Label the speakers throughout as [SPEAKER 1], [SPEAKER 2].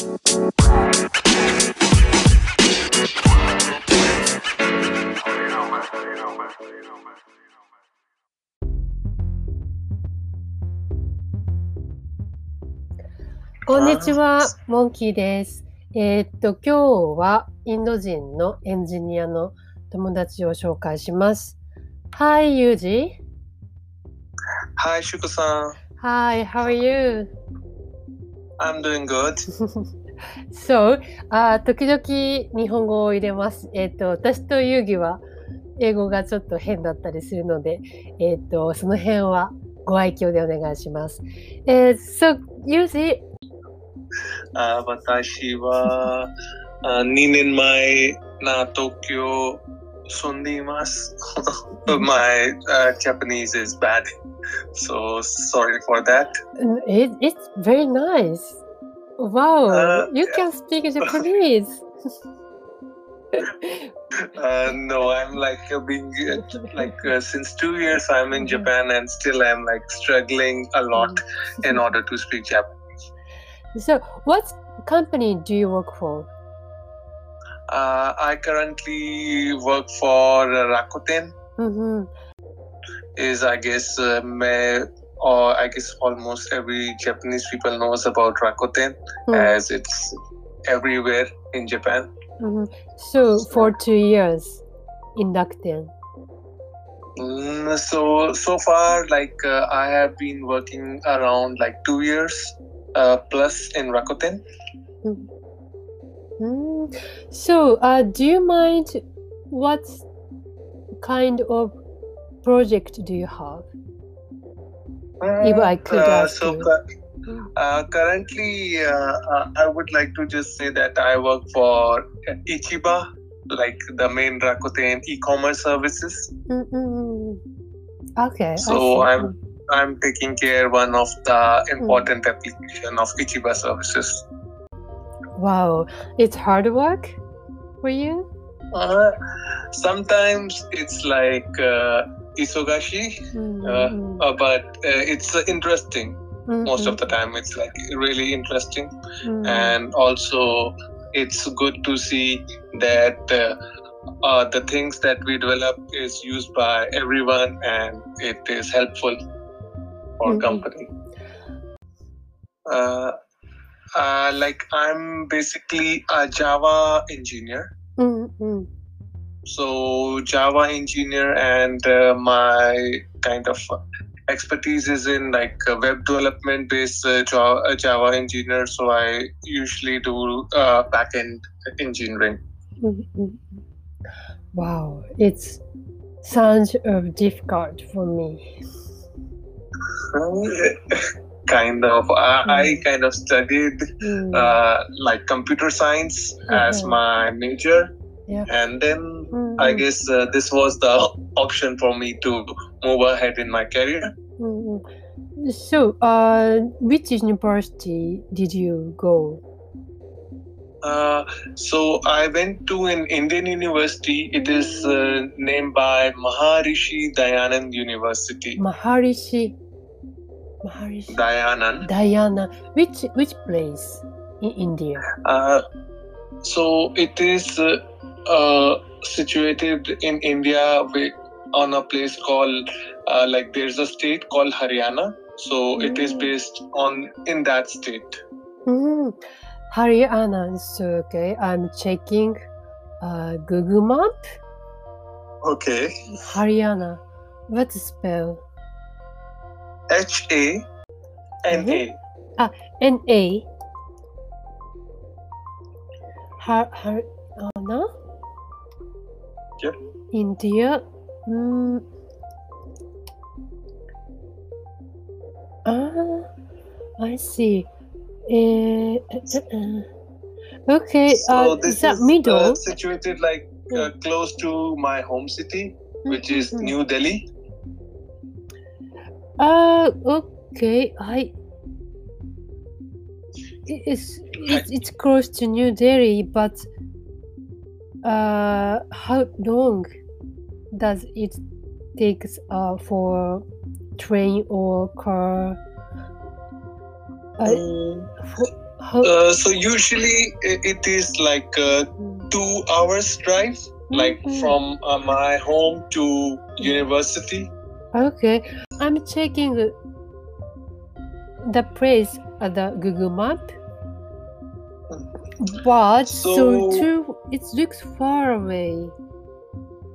[SPEAKER 1] こんにちは、モンキーです。えーっと、今日はインド人のエンジニアの友達を紹介します。Hi, Yuji.
[SPEAKER 2] Hi, Shuko-san.
[SPEAKER 1] Hi, how are you?
[SPEAKER 2] I'm doing good.
[SPEAKER 1] So, あー時々日本語を入れます。えーっと、私とユーギは英語がちょっと変だったりするので、えーっと、その辺はご愛嬌でお願いします。えー、so, Yuji,
[SPEAKER 2] あ私はあ2年前な東京 Sundimas. My uh, Japanese is bad, so sorry for that.
[SPEAKER 1] Uh, it, it's very nice. Wow,
[SPEAKER 2] uh,
[SPEAKER 1] you yeah. can speak Japanese.
[SPEAKER 2] uh, no, I'm like uh, being uh, like since two years I'm in mm-hmm. Japan and still I'm like struggling a lot in mm-hmm. order to speak Japanese.
[SPEAKER 1] So, what company do you work for?
[SPEAKER 2] Uh, I currently work for Rakuten.
[SPEAKER 1] Mm-hmm.
[SPEAKER 2] is I guess uh, may or I guess almost every Japanese people knows about Rakuten as it's everywhere in Japan.
[SPEAKER 1] hmm So, for two years in Rakuten.
[SPEAKER 2] Mm, so so far, like uh, I have been working around like two years uh, plus in Rakuten.
[SPEAKER 1] Mm. So, uh, do you mind what kind of project do you have? If I could
[SPEAKER 2] Uh,
[SPEAKER 1] ask
[SPEAKER 2] so
[SPEAKER 1] you.
[SPEAKER 2] uh, currently, uh, uh, I would like to just say that I work for Ichiba, like the main Rakuten e-commerce services.
[SPEAKER 1] Mm-mm. Okay.
[SPEAKER 2] So. I'm I'm taking care one of the important application of Ichiba services.
[SPEAKER 1] Wow, it's hard work for you.
[SPEAKER 2] Uh, sometimes it's like uh, isogashi,
[SPEAKER 1] Mm-mm.
[SPEAKER 2] uh, but uh, it's uh, interesting. Most
[SPEAKER 1] Mm-hmm.
[SPEAKER 2] of the time, it's like really interesting,
[SPEAKER 1] Mm-mm.
[SPEAKER 2] and also it's good to see that. Uh, uh, the things that we develop is used by everyone and it is helpful for
[SPEAKER 1] Mhm.
[SPEAKER 2] company uh, like i'm basically a java engineer
[SPEAKER 1] Mm-mm.
[SPEAKER 2] so java engineer and uh, my kind of expertise is in like uh, web development based uh, java, uh, java engineer so i usually do uh, backend engineering
[SPEAKER 1] Mm-mm. Wow, it sounds difficult for me.
[SPEAKER 2] kind of I, I kind of studied
[SPEAKER 1] Mm.
[SPEAKER 2] uh, like computer science as
[SPEAKER 1] Mhm.
[SPEAKER 2] my major
[SPEAKER 1] Yeah.
[SPEAKER 2] and then i
[SPEAKER 1] Mm-mm.
[SPEAKER 2] guess uh, this was the option for me to move ahead in my career
[SPEAKER 1] Mm-mm. So, uh, which university did you go?
[SPEAKER 2] uh, so i went to an indian university it is uh, named by maharishi dayanand university
[SPEAKER 1] Maharishi. Maharishi.
[SPEAKER 2] dayanand
[SPEAKER 1] Diana. Which which place in India?
[SPEAKER 2] Uh, so it is uh, uh, situated in India on a place called uh, like there's a state called Haryana. So it is
[SPEAKER 1] Mm.
[SPEAKER 2] based on in that state.
[SPEAKER 1] Mm. Haryana. So okay, I'm checking uh, Google Map.
[SPEAKER 2] Okay.
[SPEAKER 1] Haryana. What's the spell?
[SPEAKER 2] H A N A.
[SPEAKER 1] N A. Har Haryana.
[SPEAKER 2] Yep.
[SPEAKER 1] India. Mm. Ah, I see. Eh, uh, uh, uh. okay,
[SPEAKER 2] So
[SPEAKER 1] uh,
[SPEAKER 2] this
[SPEAKER 1] is that
[SPEAKER 2] is
[SPEAKER 1] middle?
[SPEAKER 2] uh, situated like uh, close to my home city, which is
[SPEAKER 1] Mhm.
[SPEAKER 2] New Delhi.
[SPEAKER 1] Uh, okay. I. It's it's it's close to New Delhi, but uh, how long does it takes uh for train or car? Uh,
[SPEAKER 2] Um,
[SPEAKER 1] How,
[SPEAKER 2] Uh, so usually it is like a two hours drive, like
[SPEAKER 1] Mhm.
[SPEAKER 2] from uh, my home to university.
[SPEAKER 1] Okay, I'm checking the place at the Google Map, but so,
[SPEAKER 2] So-
[SPEAKER 1] too, it looks far away.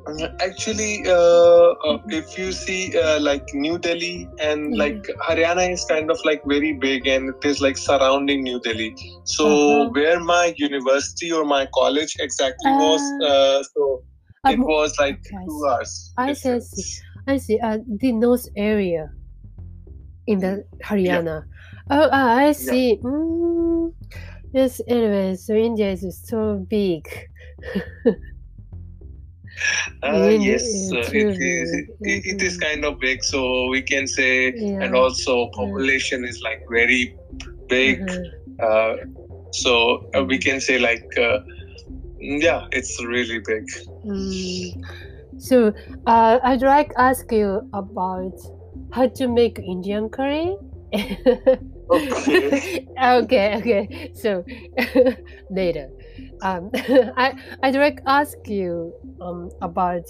[SPEAKER 2] Uh, Actually, uh, uh, if you see uh, like New Delhi and
[SPEAKER 1] Mhm.
[SPEAKER 2] like Haryana is kind of like very big and it is like surrounding New Delhi. So
[SPEAKER 1] Uh-huh.
[SPEAKER 2] where my university or my college exactly was,
[SPEAKER 1] Ah.
[SPEAKER 2] uh, so it was like two hours.
[SPEAKER 1] I see, I see. Uh, the north area in the Haryana. Oh, ah, I see. Mm, yes. Anyway, so India is so big.
[SPEAKER 2] Uh, yes, uh, it is. It, it is
[SPEAKER 1] Mhm.
[SPEAKER 2] kind of big, so we can say,
[SPEAKER 1] Yeah.
[SPEAKER 2] and also population is like very big.
[SPEAKER 1] Mhm.
[SPEAKER 2] Uh, so uh, we can say like, uh, yeah, it's really big.
[SPEAKER 1] Mm. So, uh, I'd like to ask you about how to make Indian curry.
[SPEAKER 2] Okay.
[SPEAKER 1] okay, okay. So later, um, I I'd like to ask you um about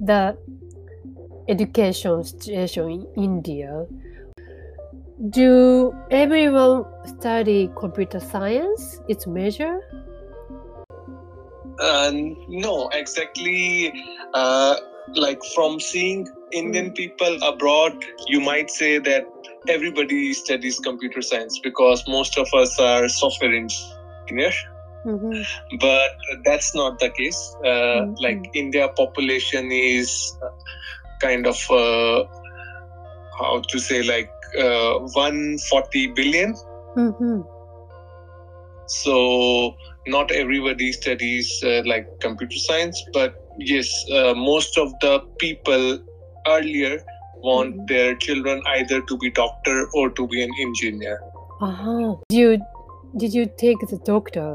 [SPEAKER 1] the education situation in India. Do everyone study computer science? Its major?
[SPEAKER 2] Uh, no, exactly. Uh, like from seeing Indian people abroad, you might say that everybody studies computer science because most of us are software engineers.
[SPEAKER 1] Mm-hmm.
[SPEAKER 2] But that's not the case. Uh,
[SPEAKER 1] Mhm.
[SPEAKER 2] Like India population is kind of uh, how to say like uh, 140 billion.
[SPEAKER 1] Mm-hmm.
[SPEAKER 2] so not everybody studies uh, like computer science but yes uh, most of the people earlier want
[SPEAKER 1] Mhm.
[SPEAKER 2] their children either to be doctor or to be an engineer
[SPEAKER 1] Uh-huh. Did you did you take the doctor?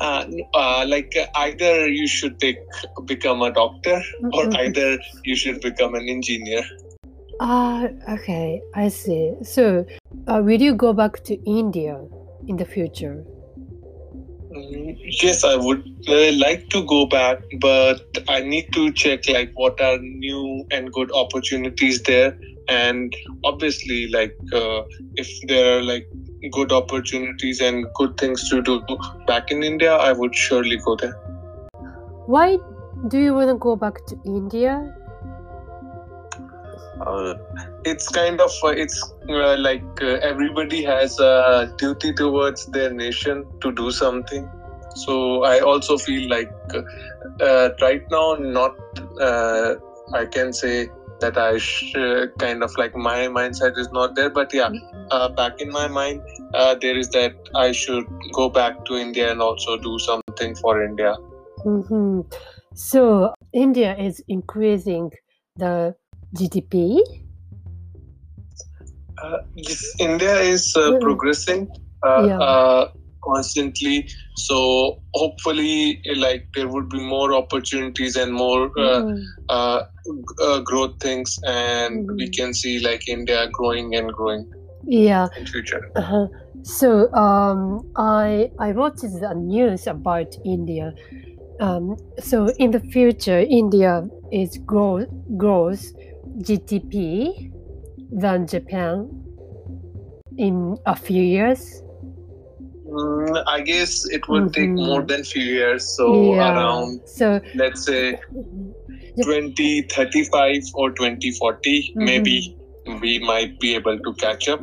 [SPEAKER 2] uh, uh, like uh, either you should take become a doctor or
[SPEAKER 1] Mhm.
[SPEAKER 2] either you should become an engineer
[SPEAKER 1] Ah, okay, I see. So, uh, will you go back to India in the future?
[SPEAKER 2] Mm, Yes, I would uh, like to go back, but I need to check like what are new and good opportunities there, and obviously like uh, if there are like good opportunities and good things to do back in India, I would surely go there.
[SPEAKER 1] Why do you want to go back to India?
[SPEAKER 2] Uh, it's kind of uh, it's uh, like uh, everybody has a duty towards their nation to do something. So i also feel like uh, right now not uh, i can say that i sh- uh, kind of like my mindset is not there but yeah uh, back in my mind uh, there is that i should go back to india and also do something for india.
[SPEAKER 1] Hmm So, India is increasing the GDP.
[SPEAKER 2] Uh, yes, India is uh,
[SPEAKER 1] Mm.
[SPEAKER 2] progressing uh,
[SPEAKER 1] Yeah.
[SPEAKER 2] uh, constantly. So hopefully, like there would be more opportunities and more uh,
[SPEAKER 1] Mhm.
[SPEAKER 2] uh, uh, growth things, and we
[SPEAKER 1] Mhm.
[SPEAKER 2] can see like India growing and growing
[SPEAKER 1] Yeah.
[SPEAKER 2] in future.
[SPEAKER 1] Uh-huh. So um, I I watched the news about India. Um, so in the future, India is grow grows GDP than Japan in a few years.
[SPEAKER 2] Mm, I guess it would take
[SPEAKER 1] Mhm.
[SPEAKER 2] more than few years. So
[SPEAKER 1] yeah.
[SPEAKER 2] around
[SPEAKER 1] So
[SPEAKER 2] let's say 2035 or 2040,
[SPEAKER 1] Mhm.
[SPEAKER 2] maybe we might be able to catch up.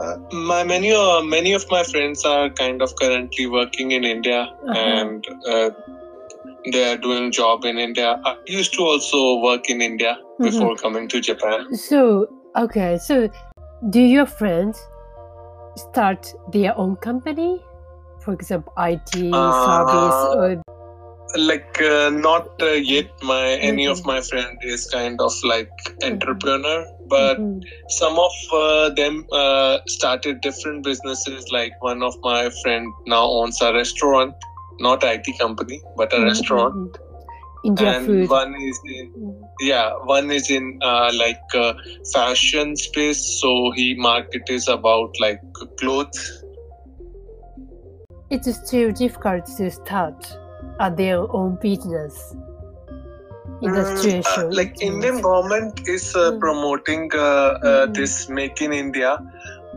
[SPEAKER 2] Uh, my many uh, many of my friends are kind of currently working in India
[SPEAKER 1] Uh-huh.
[SPEAKER 2] and uh, they are doing job in India. I used to also work in India
[SPEAKER 1] Mm-hmm.
[SPEAKER 2] before coming to Japan.
[SPEAKER 1] so okay. So do your friends start their own company? For example, IT service
[SPEAKER 2] Uh,
[SPEAKER 1] or
[SPEAKER 2] Like uh, not uh, yet. My any of
[SPEAKER 1] Mhm.
[SPEAKER 2] my friend is kind of like entrepreneur, but
[SPEAKER 1] Mhm.
[SPEAKER 2] some of uh, them uh, started different businesses like one of my friend now owns a restaurant not IT company but a
[SPEAKER 1] Mhm,
[SPEAKER 2] restaurant.
[SPEAKER 1] India
[SPEAKER 2] and
[SPEAKER 1] food.
[SPEAKER 2] one is in yeah one is in uh, like uh, fashion space so he market is about like clothes
[SPEAKER 1] It's still difficult to start at their own business in the
[SPEAKER 2] Mm, uh,
[SPEAKER 1] situation.
[SPEAKER 2] like indian government is uh,
[SPEAKER 1] Mm.
[SPEAKER 2] promoting uh, uh,
[SPEAKER 1] Mm.
[SPEAKER 2] this make in india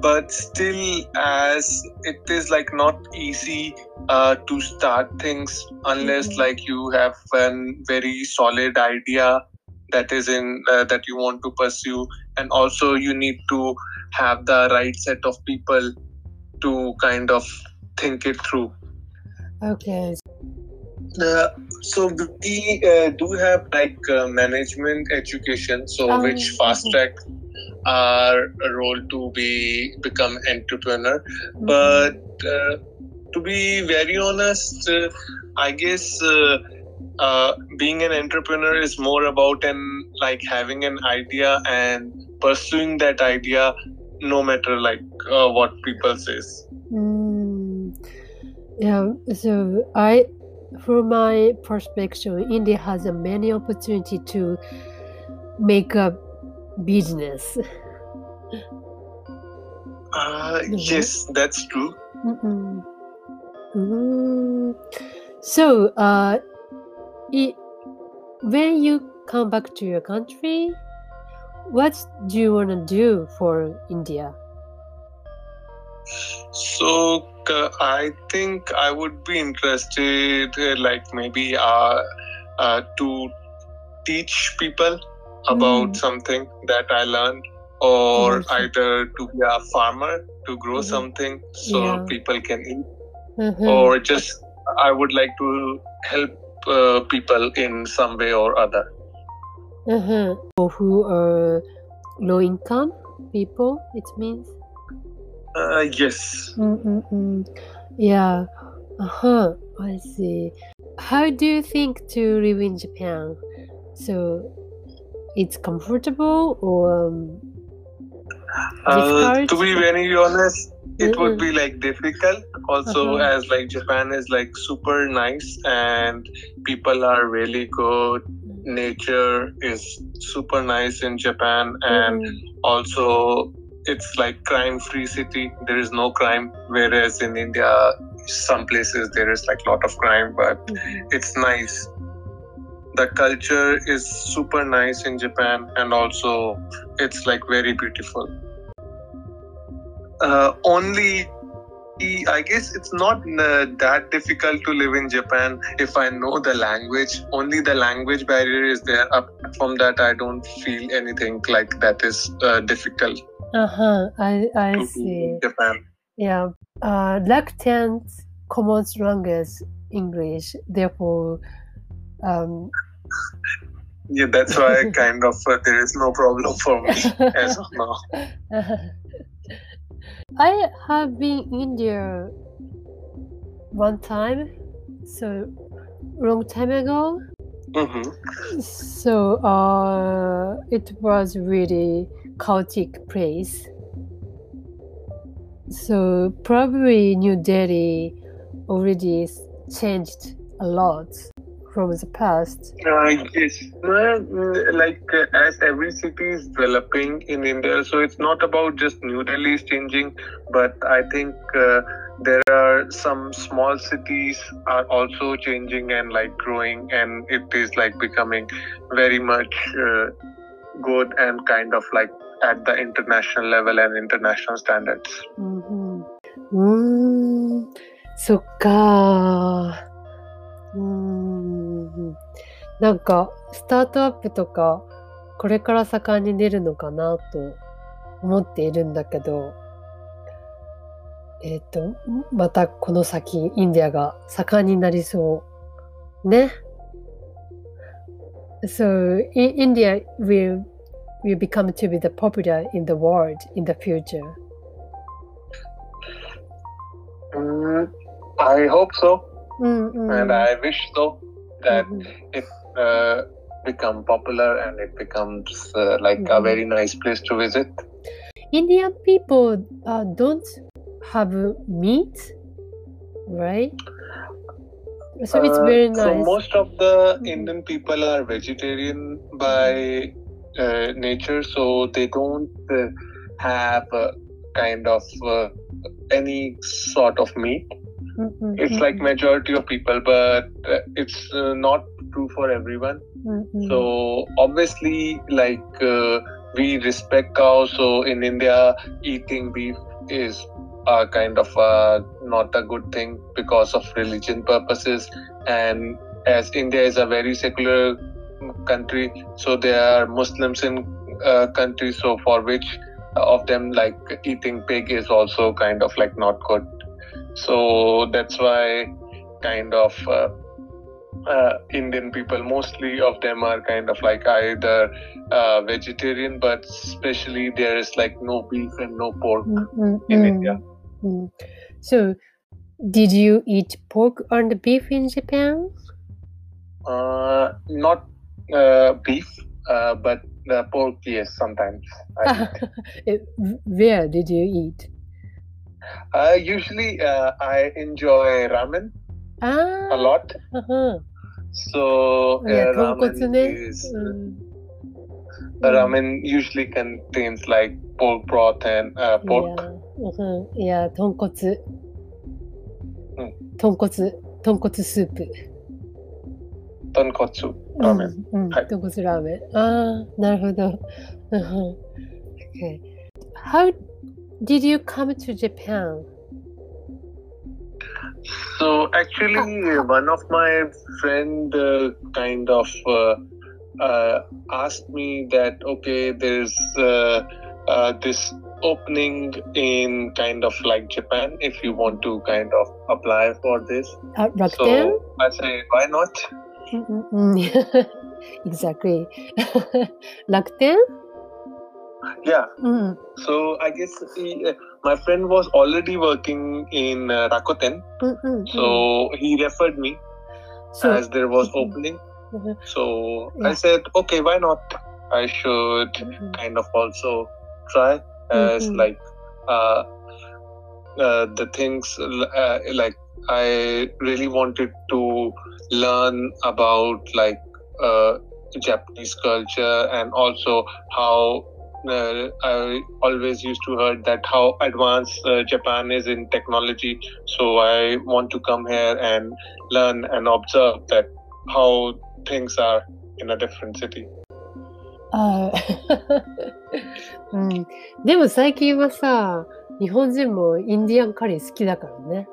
[SPEAKER 2] but still as it is like not easy uh, to start things unless
[SPEAKER 1] Mhm.
[SPEAKER 2] like you have a very solid idea that is in uh, that you want to pursue and also you need to have the right set of people to kind of think it through
[SPEAKER 1] Okay.
[SPEAKER 2] uh, so we uh, do have like uh, management education, so
[SPEAKER 1] Oh,
[SPEAKER 2] which fast track our role to be become entrepreneur.
[SPEAKER 1] Mhm.
[SPEAKER 2] But uh, to be very honest, uh, I guess uh, uh, being an entrepreneur is more about an like having an idea and pursuing that idea, no matter like uh, what people says.
[SPEAKER 1] Mm, yeah, so I, from my perspective, India has a many opportunity to make a business.
[SPEAKER 2] Uh,
[SPEAKER 1] Mhm.
[SPEAKER 2] yes, that's true.
[SPEAKER 1] Mm-mm. Mm. So, uh, it, when you come back to your country, what do you want to do for India?
[SPEAKER 2] So uh, I think I would be interested, uh, like maybe uh, uh, to teach people about
[SPEAKER 1] Mm.
[SPEAKER 2] something that I learned, or
[SPEAKER 1] Yes.
[SPEAKER 2] either to be a farmer to grow
[SPEAKER 1] Mhm.
[SPEAKER 2] something so
[SPEAKER 1] Yeah.
[SPEAKER 2] people can eat,
[SPEAKER 1] Mhm.
[SPEAKER 2] or just I would like to help uh, people in some way or other.
[SPEAKER 1] Uh-huh. Or who are low income people, it means.
[SPEAKER 2] Uh, yes.
[SPEAKER 1] Mm-mm-mm. Yeah. Uh-huh. I see. How do you think to live in Japan? So it's comfortable or um,
[SPEAKER 2] Uh, to be very honest, it would be like difficult. Also,
[SPEAKER 1] Uh-huh.
[SPEAKER 2] as like Japan is like super nice and people are really good. Nature is super nice in Japan, and
[SPEAKER 1] Mm-mm.
[SPEAKER 2] also it's like crime-free city. There is no crime, whereas in India, some places there is like lot of crime, but
[SPEAKER 1] Mhm.
[SPEAKER 2] it's nice. The culture is super nice in Japan, and also it's like very beautiful. Uh, only, I guess it's not uh, that difficult to live in Japan if I know the language. Only the language barrier is there. Apart from that, I don't feel anything like that is uh, difficult
[SPEAKER 1] Uh-huh. I I see.
[SPEAKER 2] Japan.
[SPEAKER 1] Yeah. Uh, Rakuten common language English. Therefore, um,
[SPEAKER 2] Yeah, that's why kind of uh, there is no problem for me as of now.
[SPEAKER 1] I have been in India one time, so long time ago.
[SPEAKER 2] hmm
[SPEAKER 1] So uh, it was really chaotic place. So probably New Delhi already changed a lot from the past?
[SPEAKER 2] Uh, yes, like uh, as every city is developing in India, so it's not about just New Delhi is changing, but I think uh, there are some small cities are also changing and like growing, and it is like becoming very much uh, good and kind of like at the international level and international standards.
[SPEAKER 1] Mm-hmm. Mm, so, ka. Mm. う。なんか、スタートアップとか、これから盛んに出るのかなと思っているんだけど、えっ、と、またこの先、インディアが盛んになりそう。ね。So, India will, will become to be the popular in the world in the future.
[SPEAKER 2] Mm, I hope so,
[SPEAKER 1] うんうん。
[SPEAKER 2] and I wish so that
[SPEAKER 1] mm-hmm.
[SPEAKER 2] it uh, become popular and it becomes uh, like mm-hmm.
[SPEAKER 1] a
[SPEAKER 2] very nice place to visit.
[SPEAKER 1] Indian people uh, don't have meat, right? So it's
[SPEAKER 2] uh,
[SPEAKER 1] very nice.
[SPEAKER 2] So most of the
[SPEAKER 1] mm-hmm.
[SPEAKER 2] Indian people are vegetarian by uh, nature, so they don't uh, have kind of any sort of meat
[SPEAKER 1] Mm-mm,
[SPEAKER 2] It's like majority of people, but uh, it's uh, not true for everyone.
[SPEAKER 1] mm-mm.
[SPEAKER 2] So obviously, like uh, we respect cows. So in India, eating beef is uh, kind of uh, not a good thing because of religion purposes. And as India is a very secular country, so there are Muslims in uh, country. So for which of them like eating pig is also kind of like not good. So that's why kind of. Uh, uh, Indian people, mostly of them are kind of like either uh, vegetarian, but especially there is like no beef and no pork
[SPEAKER 1] Mm-mm,
[SPEAKER 2] in
[SPEAKER 1] mm.
[SPEAKER 2] India.
[SPEAKER 1] Mm. So, did you eat pork and beef in Japan?
[SPEAKER 2] Uh, not uh, beef, uh, but the pork, yes, sometimes.
[SPEAKER 1] Where did you eat?
[SPEAKER 2] uh, usually, uh, I enjoy ramen
[SPEAKER 1] Ah,
[SPEAKER 2] a lot.
[SPEAKER 1] uh-huh.
[SPEAKER 2] So,
[SPEAKER 1] Yeah,
[SPEAKER 2] uh, ramen
[SPEAKER 1] tonkotsu ne.
[SPEAKER 2] is
[SPEAKER 1] Mm.
[SPEAKER 2] ramen usually contains like pork broth and uh, pork.
[SPEAKER 1] Yeah, uh-huh. yeah, 豚骨。
[SPEAKER 2] うん
[SPEAKER 1] 豚骨、豚骨スープ。
[SPEAKER 2] Tonkotsu
[SPEAKER 1] う
[SPEAKER 2] ramen.
[SPEAKER 1] ん、うん、
[SPEAKER 2] はい
[SPEAKER 1] 豚骨ラーメン。ああ、なるほど。うん okay. How did you come to Japan?
[SPEAKER 2] So actually, oh. one of my friend uh, kind of uh, uh, asked me that okay, there's uh, uh, this opening in kind of like Japan if you want to kind of apply for this.
[SPEAKER 1] Uh,
[SPEAKER 2] so I say why not?
[SPEAKER 1] exactly. Rakuten?
[SPEAKER 2] Yeah.
[SPEAKER 1] Mm.
[SPEAKER 2] So I guess he, uh, my friend was already working in uh, Rakuten.
[SPEAKER 1] Mm-hmm.
[SPEAKER 2] So he referred me
[SPEAKER 1] so,
[SPEAKER 2] as there was opening.
[SPEAKER 1] Mm-hmm.
[SPEAKER 2] So
[SPEAKER 1] yeah.
[SPEAKER 2] I said, okay, why not? I should
[SPEAKER 1] mm-hmm.
[SPEAKER 2] kind of also try as
[SPEAKER 1] mm-hmm.
[SPEAKER 2] like uh, uh, the things uh, like I really wanted to learn about like uh, Japanese culture and also how uh, I always used to heard that how advanced uh, Japan is in technology. So I want to come here and learn and observe that how things are in a different city.
[SPEAKER 1] あーうん。でも最近はさ、日本人もインディアンカレー好きだからね。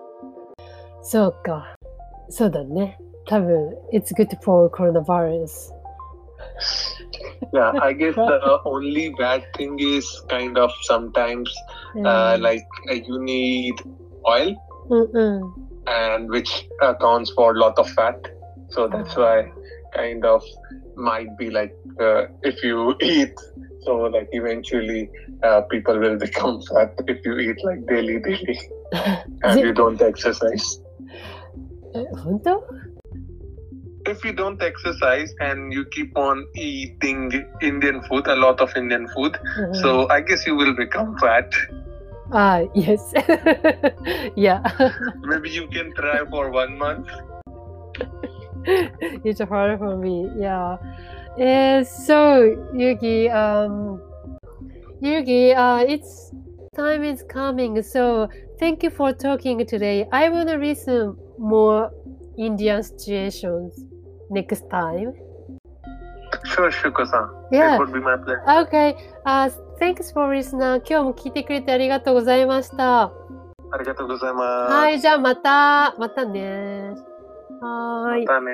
[SPEAKER 1] そうか。そうだね。多分、it's good for coronavirus.
[SPEAKER 2] yeah, I guess the only bad thing is kind of sometimes uh, like uh, you need oil,
[SPEAKER 1] Mm-mm.
[SPEAKER 2] and which accounts for a lot of fat. So that's why kind of might be like uh, if you eat so like eventually uh, people will become fat if you eat like daily daily. And you don't exercise.
[SPEAKER 1] 本当
[SPEAKER 2] if you don't exercise and you keep on eating Indian food, a lot of Indian food,
[SPEAKER 1] mm-hmm.
[SPEAKER 2] so I guess you will become fat.
[SPEAKER 1] Ah, yes. yeah.
[SPEAKER 2] Maybe you can try for one month.
[SPEAKER 1] it's hard for me, yeah. Uh, so, Yugii, um, uh, it's time is coming, so thank you for talking today. I want to listen more Indian situations. Next time.
[SPEAKER 2] Sure, Shuko-san.
[SPEAKER 1] Yeah.
[SPEAKER 2] It would be my pleasure.
[SPEAKER 1] Okay. Uh, thanks for listening. 今日も聞いてくれてありがとうございました。
[SPEAKER 2] ありがとうございます。
[SPEAKER 1] はい、じゃあまた、またね。はーい。
[SPEAKER 2] またね。